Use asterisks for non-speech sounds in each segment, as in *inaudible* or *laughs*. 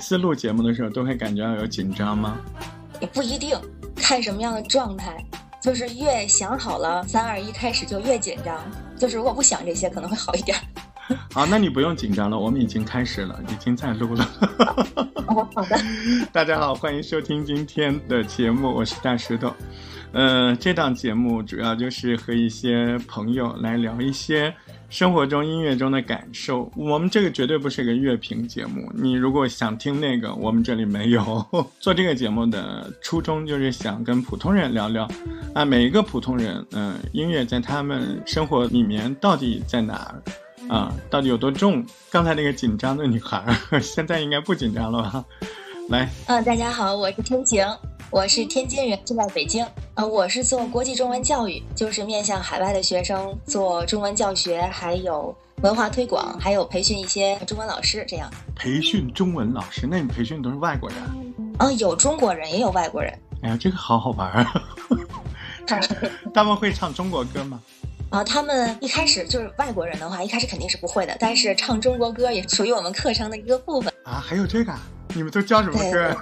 次录节目的时候都会感觉到有紧张吗？也不一定，看什么样的状态。就是越想好了三二一开始就越紧张。就是如果不想这些，可能会好一点。*laughs* 好，那你不用紧张了，我们已经开始了，已经在录了。*laughs* 好的。大家好，欢迎收听今天的节目，我是大石头。呃，这档节目主要就是和一些朋友来聊一些生活中音乐中的感受。我们这个绝对不是个乐评节目，你如果想听那个，我们这里没有。*laughs* 做这个节目的初衷就是想跟普通人聊聊，啊，每一个普通人，嗯，音乐在他们生活里面到底在哪儿？啊，到底有多重？刚才那个紧张的女孩，*laughs* 现在应该不紧张了吧？来，嗯，大家好，我是天晴。我是天津人，住在北京。呃，我是做国际中文教育，就是面向海外的学生做中文教学，还有文化推广，还有培训一些中文老师。这样培训中文老师，那你培训都是外国人？啊，有中国人，也有外国人。哎呀，这个好好玩啊！*laughs* 他们会唱中国歌吗？啊，*laughs* 他们一开始就是外国人的话，一开始肯定是不会的。但是唱中国歌也属于我们课程的一个部分啊。还有这个。你们都教什么歌？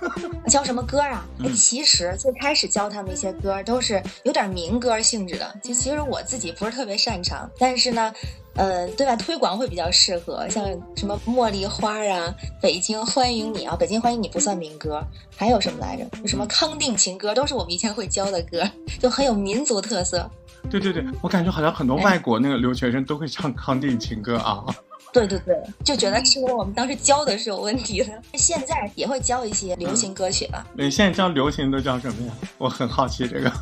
教什么歌啊？*laughs* 哎，其实最开始教他们一些歌都是有点民歌性质的。就其实我自己不是特别擅长，但是呢，呃，对外推广会比较适合，像什么茉莉花啊、北京欢迎你啊，北京欢迎你不算民歌，还有什么来着？什么康定情歌，都是我们以前会教的歌，就很有民族特色。对对对，我感觉好像很多外国那个留学生都会唱康定情歌啊。对对对，就觉得是不是我们当时教的是有问题的？现在也会教一些流行歌曲了。对，现在教流行都教什么呀？我很好奇这个。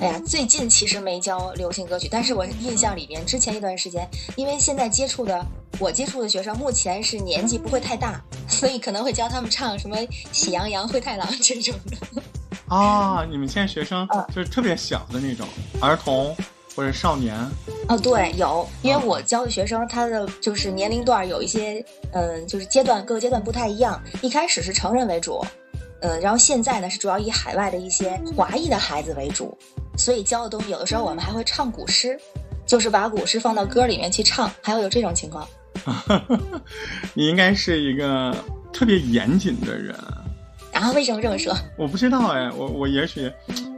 哎呀，最近其实没教流行歌曲，但是我印象里面，之前一段时间，因为现在接触的我接触的学生目前是年纪不会太大，所以可能会教他们唱什么《喜羊羊灰太狼》这种的。啊，你们现在学生就是特别小的那种儿童。或者少年哦，对，有，因为我教的学生，他的就是年龄段有一些，嗯，就是阶段各个阶段不太一样。一开始是成人为主，嗯，然后现在呢是主要以海外的一些华裔的孩子为主，所以教的东西有的时候我们还会唱古诗，就是把古诗放到歌里面去唱，还会有这种情况。*laughs* 你应该是一个特别严谨的人。然后为什么这么说？我不知道哎，我我也许，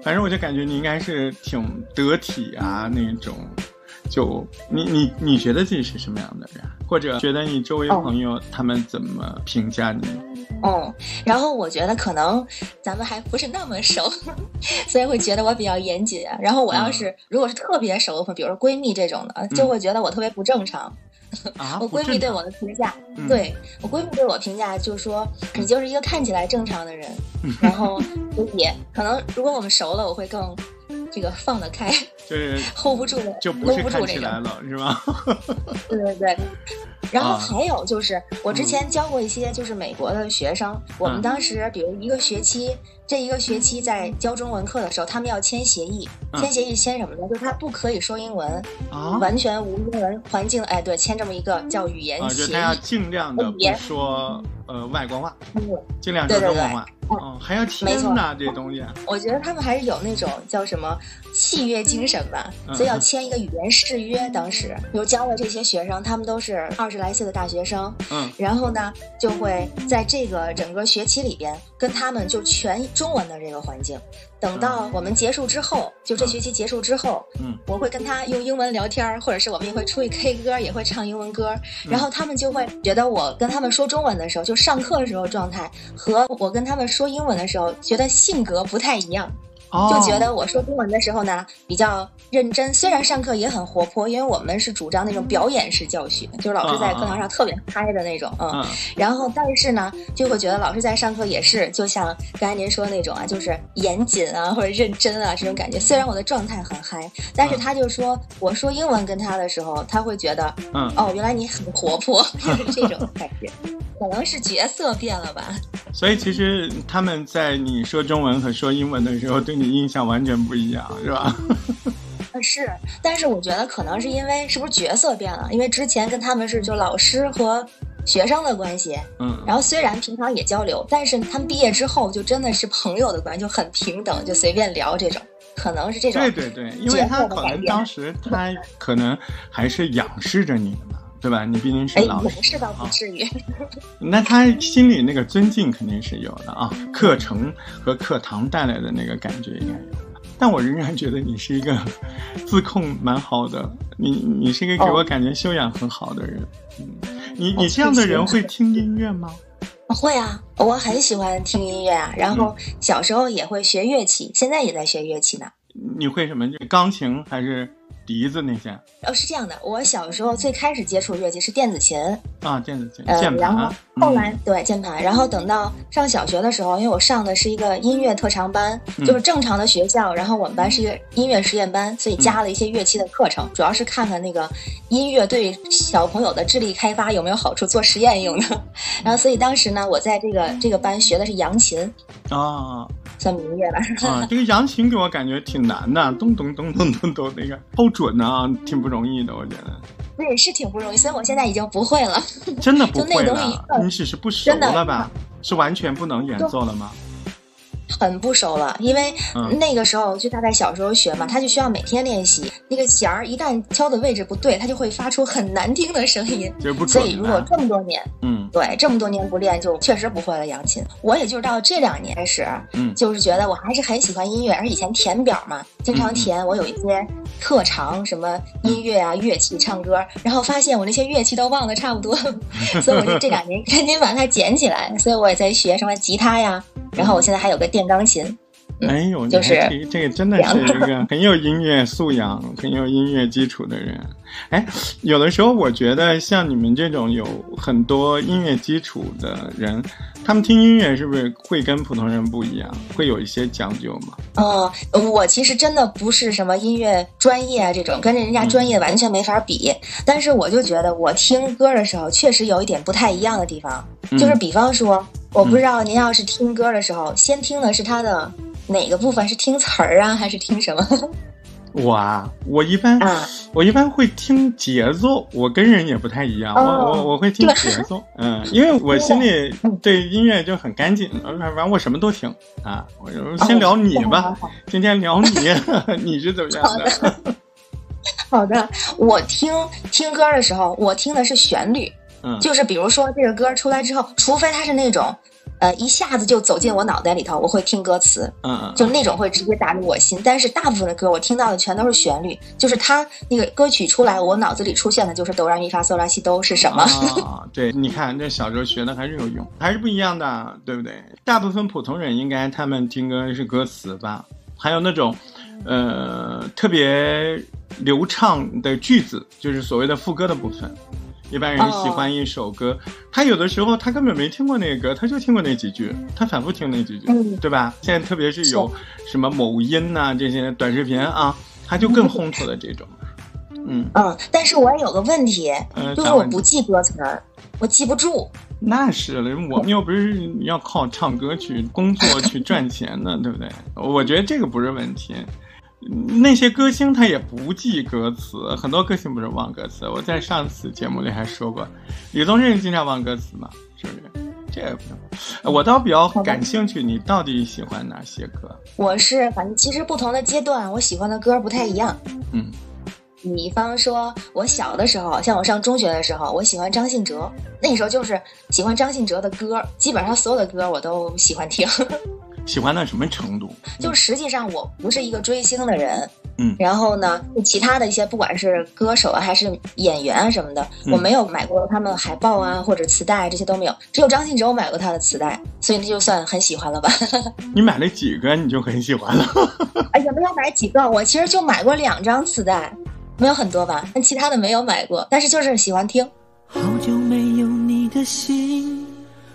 反正我就感觉你应该是挺得体啊那种，就你你你觉得自己是什么样的人？或者觉得你周围朋友他们怎么评价你？哦，然后我觉得可能咱们还不是那么熟，*laughs* 所以会觉得我比较严谨。然后我要是如果是特别熟的，比如说闺蜜这种的，就会觉得我特别不正常。*laughs* 我闺蜜对我的评价，对我闺蜜对我评价就是说，你就是一个看起来正常的人，然后 *laughs* 所以可能如果我们熟了，我会更这个放得开，*laughs* 就是 hold 不住的，就不是看起来了，是吧？*laughs* 对对对。然后还有就是，我之前教过一些就是美国的学生，我们当时比如一个学期，这一个学期在教中文课的时候，他们要签协议，签协议签什么呢？就是他不可以说英文，完全无英文环境。哎，对，签这么一个叫语言协议，就他要尽量的不说呃外国话，尽量说中国话。嗯，还要签呢，这东西。我觉得他们还是有那种叫什么契约精神吧，所以要签一个语言誓约。当时，比如教的这些学生，他们都是二十来岁的大学生，嗯，然后呢，就会在这个整个学期里边，跟他们就全中文的这个环境。等到我们结束之后，就这学期结束之后，嗯，我会跟他用英文聊天，或者是我们也会出去 K 歌，也会唱英文歌，然后他们就会觉得我跟他们说中文的时候，就上课的时候状态和我跟他们说英文的时候，觉得性格不太一样。就觉得我说中文的时候呢比较认真，虽然上课也很活泼，因为我们是主张那种表演式教学，就是老师在课堂上特别嗨的那种，嗯，然后但是呢就会觉得老师在上课也是就像刚才您说的那种啊，就是严谨啊或者认真啊这种感觉。虽然我的状态很嗨，但是他就说我说英文跟他的时候，他会觉得，嗯，哦，原来你很活泼，*laughs* 这种感觉，可能是角色变了吧。所以其实他们在你说中文和说英文的时候对。你印象完全不一样，是吧？是，但是我觉得可能是因为是不是角色变了？因为之前跟他们是就老师和学生的关系，嗯，然后虽然平常也交流，但是他们毕业之后就真的是朋友的关系，就很平等，就随便聊这种，可能是这种。对对对，因为他可能当时他可能还是仰视着你的嘛，对吧？你毕竟是老师，倒不至于。*laughs* 那他心里那个尊敬肯定是有的啊，课程和课堂带来的那个感觉应该有。但我仍然觉得你是一个 *laughs* 自控蛮好的，你你是一个给我感觉修养很好的人。嗯，你你这样的人会听音乐吗？会啊，我很喜欢听音乐啊。然后小时候也会学乐器，现在也在学乐器呢。你会什么？就钢琴还是？笛子那些哦，是这样的。我小时候最开始接触乐器是电子琴啊，电子琴，键盘。然后后来对键盘，然后等到上小学的时候，因为我上的是一个音乐特长班，就是正常的学校。然后我们班是一个音乐实验班，所以加了一些乐器的课程，主要是看看那个音乐对小朋友的智力开发有没有好处，做实验用的。*laughs* 然后所以当时呢，我在这个这个班学的是扬琴啊。算明月了啊！这个扬琴给我感觉挺难的，咚咚咚咚咚咚，那个好准啊，挺不容易的，我觉得。对，是挺不容易，所以我现在已经不会了。真的不会了？你只是不熟了吧？是完全不能演奏了吗？很不熟了，因为那个时候就大概小时候学嘛，他就需要每天练习。那个弦儿一旦敲的位置不对，它就会发出很难听的声音。*laughs* 所以如果这么多年，嗯，对，这么多年不练，就确实不会了扬琴。我也就是到这两年开始，嗯，就是觉得我还是很喜欢音乐，而以前填表嘛，经常填我有一些特长，什么音乐啊、乐器、唱歌，然后发现我那些乐器都忘得差不多，*laughs* 所以我就这两年 *laughs* 赶紧把它捡起来。所以我也在学什么吉他呀。然后我现在还有个电钢琴，哎呦，就是这个真的是一个很有音乐素养、很有音乐基础的人。哎，有的时候我觉得像你们这种有很多音乐基础的人，他们听音乐是不是会跟普通人不一样，会有一些讲究吗？哦，我其实真的不是什么音乐专业啊，这种跟着人家专业完全没法比。但是我就觉得我听歌的时候确实有一点不太一样的地方，就是比方说。我不知道您要是听歌的时候，先听的是它的哪个部分？是听词儿啊，还是听什么？我啊，我一般，我一般会听节奏。我跟人也不太一样，我我我会听节奏。嗯，因为我心里对音乐就很干净，反正我什么都听啊。我先聊你吧，今天聊你，*laughs* 你是怎么样的？好的，我听听歌的时候，我听的是旋律。就是比如说这个歌出来之后，除非它是那种，呃，一下子就走进我脑袋里头，我会听歌词，嗯，就那种会直接打入我心。但是大部分的歌我听到的全都是旋律，就是它那个歌曲出来，我脑子里出现的就是哆来咪发嗦拉西哆是什么？啊，对，*laughs* 你看这小时候学的还是有用，还是不一样的，对不对？大部分普通人应该他们听歌是歌词吧，还有那种，呃，特别流畅的句子，就是所谓的副歌的部分。一般人喜欢一首歌，他有的时候他根本没听过那个歌，他就听过那几句，他反复听那几句，对吧？现在特别是有什么某音呐这些短视频啊，他就更烘托的这种。嗯嗯，但是我也有个问题，就是我不记歌词儿，我记不住。那是了，我们又不是要靠唱歌去工作去赚钱的，对不对？我觉得这个不是问题。那些歌星他也不记歌词，很多歌星不是忘歌词。我在上次节目里还说过，李宗盛经常忘歌词嘛，是不是？这个不用。我倒比较感兴趣，你到底喜欢哪些歌？我是反正其实不同的阶段，我喜欢的歌不太一样。嗯，比方说我小的时候，像我上中学的时候，我喜欢张信哲，那时候就是喜欢张信哲的歌，基本上所有的歌我都喜欢听。喜欢到什么程度？就实际上我不是一个追星的人，嗯，然后呢，其他的一些不管是歌手啊还是演员啊什么的，我没有买过他们海报啊或者磁带这些都没有，只有张信哲我买过他的磁带，所以那就算很喜欢了吧。*laughs* 你买了几个你就很喜欢了？*laughs* 哎呀，没有买几个，我其实就买过两张磁带，没有很多吧，但其他的没有买过，但是就是喜欢听。好久没有你的心。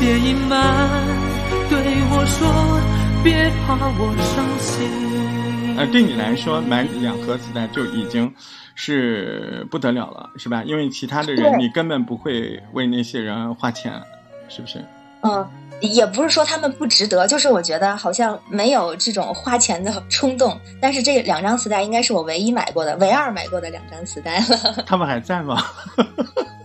别隐瞒，对我说，别怕我伤心。呃，对你来说，买两盒磁带就已经是不得了了，是吧？因为其他的人，你根本不会为那些人花钱，是不是？嗯。也不是说他们不值得，就是我觉得好像没有这种花钱的冲动。但是这两张磁带应该是我唯一买过的、唯二买过的两张磁带了。*laughs* 他们还在吗？*laughs* *laughs*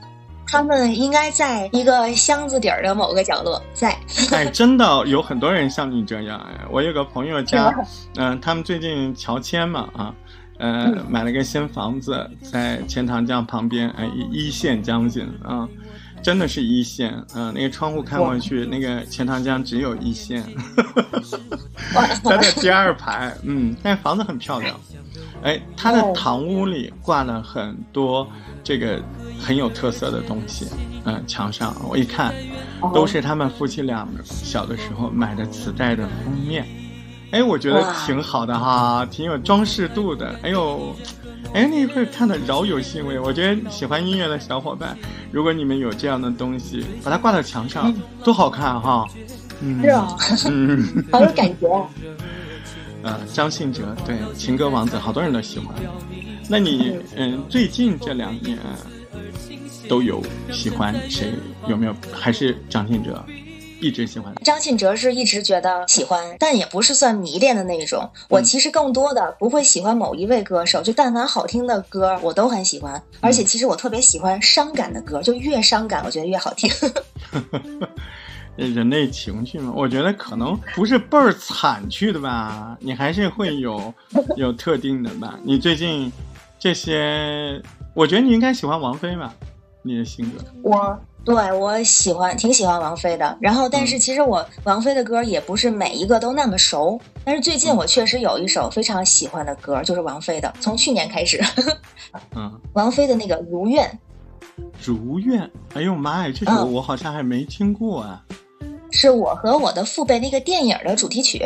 他们应该在一个箱子底儿的某个角落，在。哎，真的有很多人像你这样哎！我有个朋友家，嗯，他们最近乔迁嘛啊，呃，买了个新房子在钱塘江旁边，哎，一线江景啊。真的是一线，嗯，那个窗户看过去，那个钱塘江只有一线，它在第二排，嗯，但房子很漂亮，哎，他的堂屋里挂了很多这个很有特色的东西，嗯，墙上我一看，都是他们夫妻俩小的时候买的磁带的封面，哎，我觉得挺好的哈，挺有装饰度的，哎呦。哎，那一块看的饶有兴味。我觉得喜欢音乐的小伙伴，如果你们有这样的东西，把它挂到墙上，多好看哈！是啊，嗯，好有感觉。*laughs* 呃，张信哲，对，情歌王子，好多人都喜欢。那你，嗯，最近这两年都有喜欢谁？有没有？还是张信哲？一直喜欢张信哲，是一直觉得喜欢，但也不是算迷恋的那种。我其实更多的不会喜欢某一位歌手，就但凡好听的歌，我都很喜欢。而且其实我特别喜欢伤感的歌，就越伤感，我觉得越好听。*laughs* 人类情绪嘛，我觉得可能不是倍儿惨去的吧，你还是会有 *laughs* 有特定的吧。你最近这些，我觉得你应该喜欢王菲吧，你的性格。我。对，我喜欢，挺喜欢王菲的。然后，但是其实我王菲的歌也不是每一个都那么熟。但是最近我确实有一首非常喜欢的歌，就是王菲的。从去年开始，*laughs* 嗯，王菲的那个《如愿》。如愿，哎呦妈呀，这首我好像还没听过啊。是我和我的父辈那个电影的主题曲。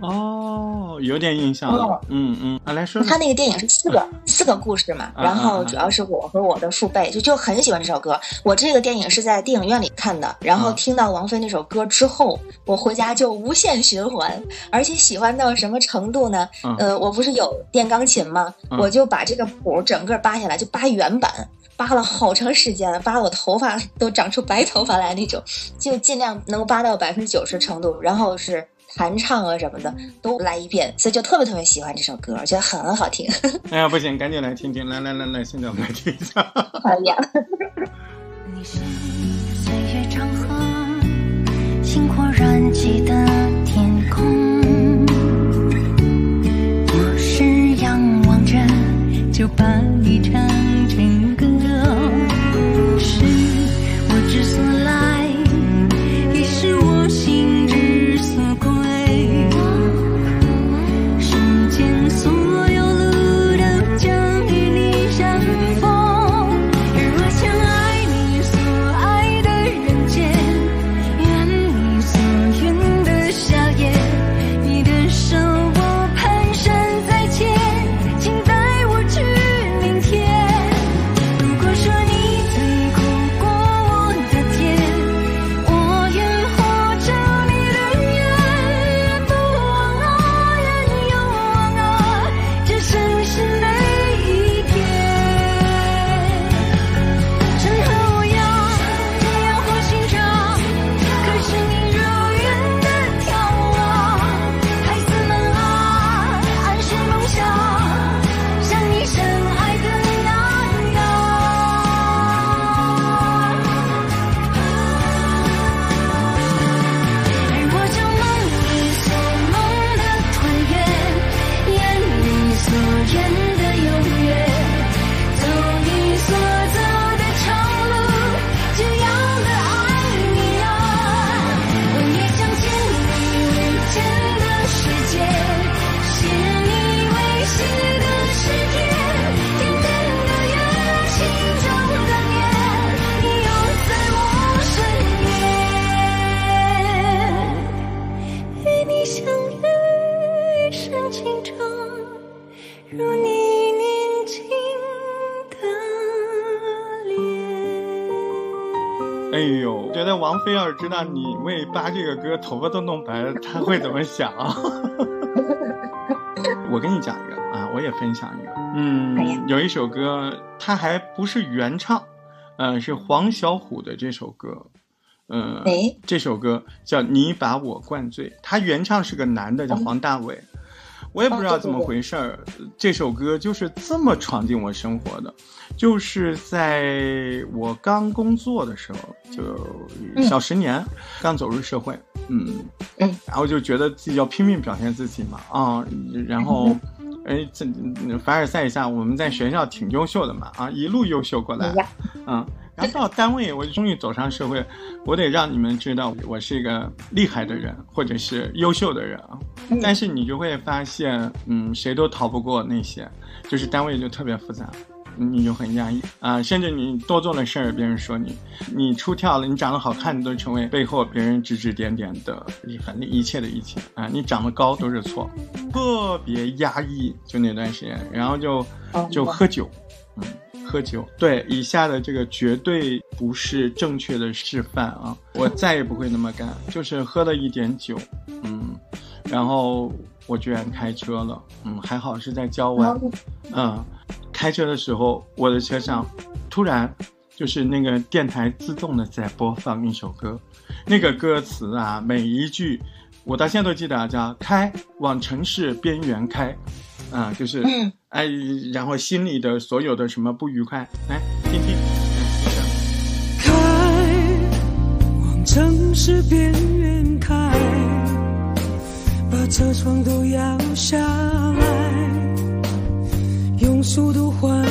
哦，有点印象了。嗯嗯，啊，来说，他那个电影是四个四个故事嘛，然后主要是我和我的父辈就就很喜欢这首歌。我这个电影是在电影院里看的，然后听到王菲那首歌之后，我回家就无限循环，而且喜欢到什么程度呢？呃，我不是有电钢琴吗？我就把这个谱整个扒下来，就扒原版，扒了好长时间，扒我头发都长出白头发来那种，就尽量能扒到百分之九十程度，然后是。弹唱啊什么的都来一遍，所以就特别特别喜欢这首歌，觉得很好听。*laughs* 哎呀，不行，赶紧来听听！来来来来，现在我们来听一下。*laughs* 哎呀。你是岁月长河，星火燃起的天空。我是仰望着，就把你唱哎呦，觉得王菲要是知道你为扒这个歌头发都弄白了，她会怎么想？*laughs* 我跟你讲一个啊，我也分享一个。嗯，有一首歌，它还不是原唱，呃，是黄小琥的这首歌。嗯，这首歌叫《你把我灌醉》，它原唱是个男的，叫黄大炜。我也不知道怎么回事儿，这首歌就是这么闯进我生活的，就是在我刚工作的时候，就小十年，刚走入社会，嗯嗯，然后就觉得自己要拼命表现自己嘛，啊，然后，哎，这凡尔赛一下，我们在学校挺优秀的嘛，啊，一路优秀过来，嗯。然后到单位，我终于走上社会，我得让你们知道我是一个厉害的人，或者是优秀的人啊。但是你就会发现，嗯，谁都逃不过那些，就是单位就特别复杂，你就很压抑啊。甚至你多做了事儿，别人说你，你出跳了，你长得好看，你都成为背后别人指指点点的厉害，那一切的一切啊。你长得高都是错，特别压抑，就那段时间，然后就就喝酒，嗯。喝酒，对以下的这个绝对不是正确的示范啊！我再也不会那么干，就是喝了一点酒，嗯，然后我居然开车了，嗯，还好是在郊外，嗯，开车的时候我的车上突然就是那个电台自动的在播放一首歌，那个歌词啊，每一句我到现在都记得啊，叫开往城市边缘开。啊，就是，哎，然后心里的所有的什么不愉快，来听听。开往城市边缘开，把车窗都摇下来，用速度换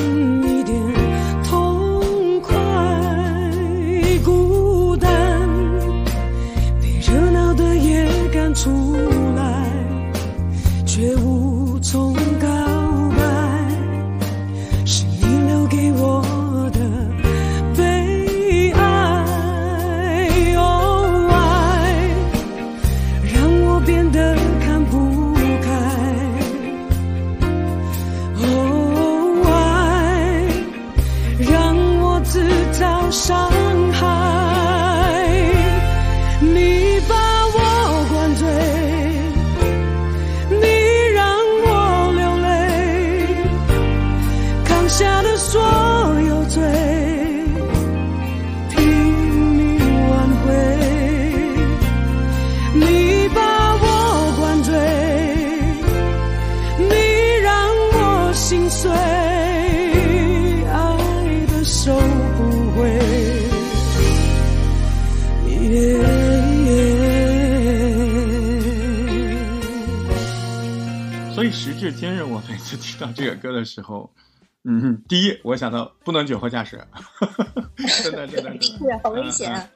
歌的时候，嗯，第一我想到不能酒后驾驶，真的真的真的，是好危险。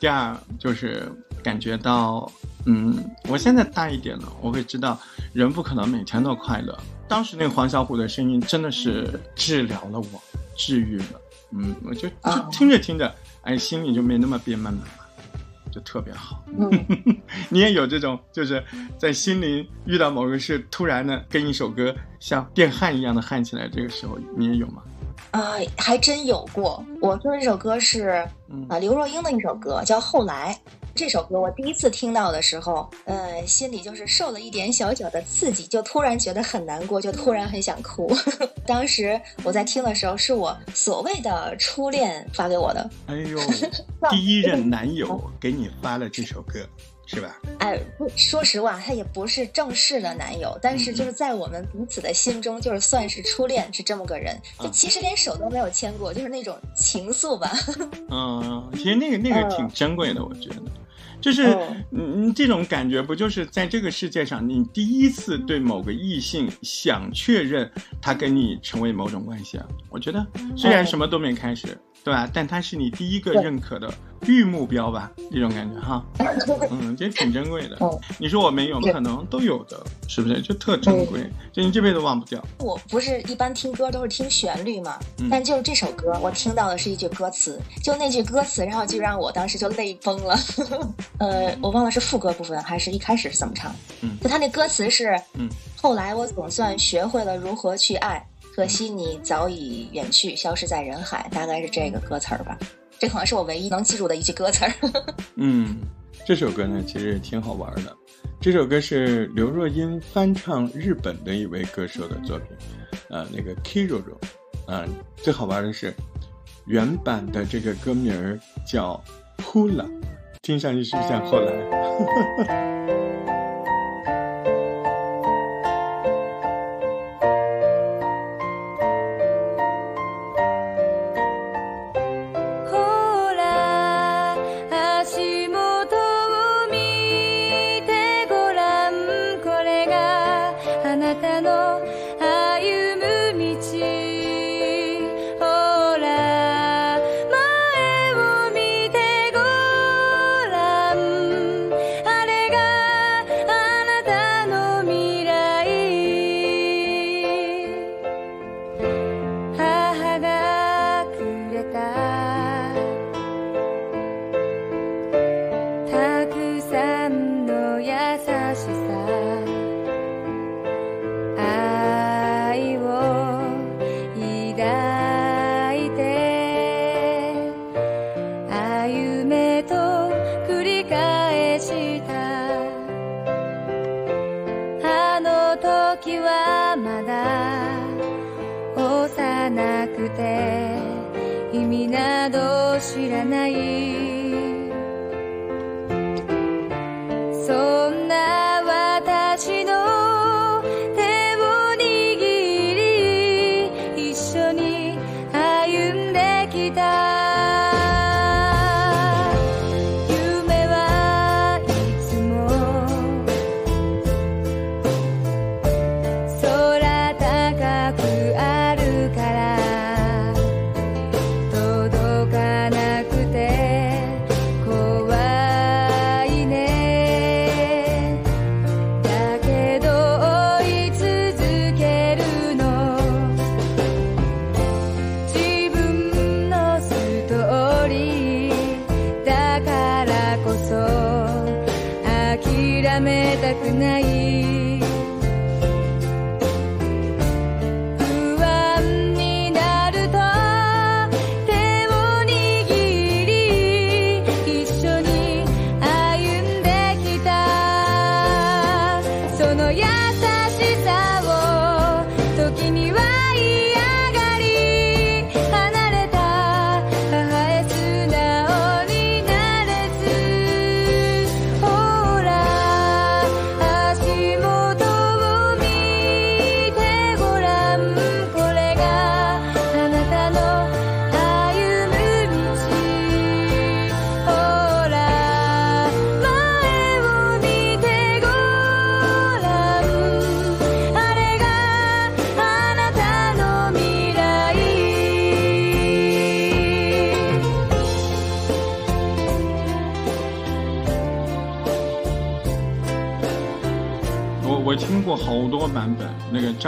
第二就是感觉到，嗯，我现在大一点了，我会知道人不可能每天都快乐。当时那个黄小琥的声音真的是治疗了我，治愈了，嗯，我就就听着听着，哎，心里就没那么憋闷了。就特别好，*laughs* 你也有这种，就是在心灵遇到某个事，突然的跟一首歌像电焊一样的焊起来，这个时候你也有吗？啊，还真有过。我说这首歌是啊，刘若英的一首歌，叫《后来》。这首歌我第一次听到的时候，呃，心里就是受了一点小小的刺激，就突然觉得很难过，就突然很想哭。*laughs* 当时我在听的时候，是我所谓的初恋发给我的。哎呦，*laughs* 第一任男友给你发了这首歌，是吧？哎，说实话，他也不是正式的男友，但是就是在我们彼此的心中，就是算是初恋，是这么个人。就其实连手都没有牵过，就是那种情愫吧。*laughs* 嗯，其实那个那个挺珍贵的，我觉得。就是，嗯，这种感觉不就是在这个世界上，你第一次对某个异性想确认他跟你成为某种关系啊？我觉得虽然什么都没开始。对吧？但它是你第一个认可的预目标吧？这种感觉哈，*laughs* 嗯，这挺珍贵的。你说我没有，可能都有的，是不是？就特珍贵，就你这辈子忘不掉。我不是一般听歌都是听旋律嘛，但就是这首歌，我听到的是一句歌词，就那句歌词，然后就让我当时就泪崩了。*laughs* 呃，我忘了是副歌部分还是一开始是怎么唱？嗯，就他那歌词是，嗯，后来我总算学会了如何去爱。可惜你早已远去，消失在人海，大概是这个歌词儿吧。这可能是我唯一能记住的一句歌词儿。*laughs* 嗯，这首歌呢其实也挺好玩的。这首歌是刘若英翻唱日本的一位歌手的作品，呃，那个 Kiroro。嗯，最好玩的是，原版的这个歌名儿叫 Hula，听上去是不是像后来？*laughs*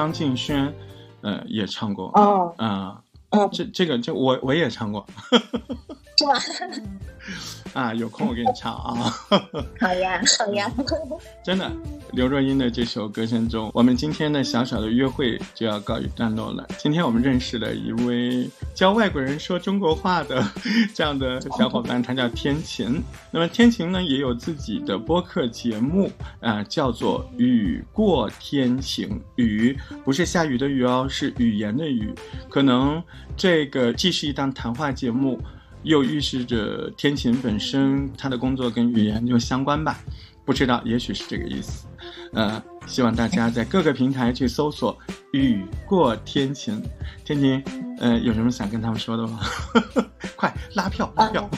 张敬轩，呃，也唱过。哦，啊，这这个就我我也唱过，*laughs* 是吧？*laughs* 啊，有空我给你唱啊！好呀，好呀！真的，刘若英的这首歌声中，我们今天的小小的约会就要告一段落了。今天我们认识了一位教外国人说中国话的这样的小伙伴，他叫天晴。那么天晴呢，也有自己的播客节目，啊，叫做《雨过天晴》。雨不是下雨的雨哦，是语言的语。可能这个既是一档谈话节目。又预示着天晴本身，他的工作跟语言就相关吧？不知道，也许是这个意思。呃，希望大家在各个平台去搜索“雨过天晴”。天晴，呃，有什么想跟他们说的吗？*laughs* 快拉票拉票！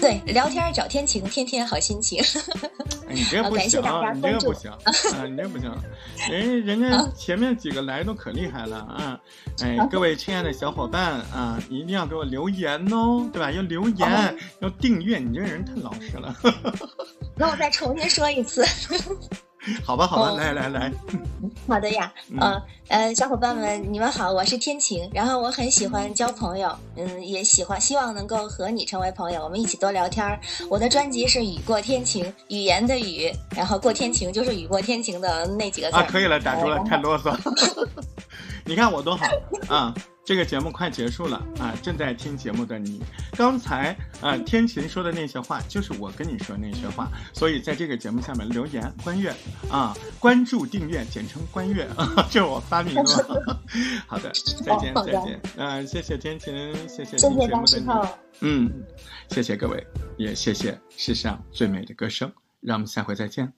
对，聊天找天晴，天天好心情。你这不行，你这个不行啊！你这不行，人人家前面几个来都可厉害了啊！哎，各位亲爱的小伙伴啊，一定要给我留言哦，对吧？要留言，要订阅。你这个人太老实了。那我再重新说一次。*laughs* 好吧，好吧，来来来，*laughs* 好的呀，嗯呃，小伙伴们，你们好，我是天晴，然后我很喜欢交朋友，嗯，也喜欢，希望能够和你成为朋友，我们一起多聊天儿。我的专辑是雨过天晴，语言的雨，然后过天晴就是雨过天晴的那几个字啊，可以了，打住了，太啰嗦。*laughs* 你看我多好啊，这个节目快结束了啊！正在听节目的你，刚才啊天晴说的那些话，就是我跟你说那些话。所以在这个节目下面留言关阅啊，关注订阅，简称关阅，*laughs* 这是我发明 *laughs* 的。好的，再见再见。嗯，谢谢天晴，谢谢。听节目的你。嗯，谢谢各位，也谢谢世上最美的歌声。让我们下回再见。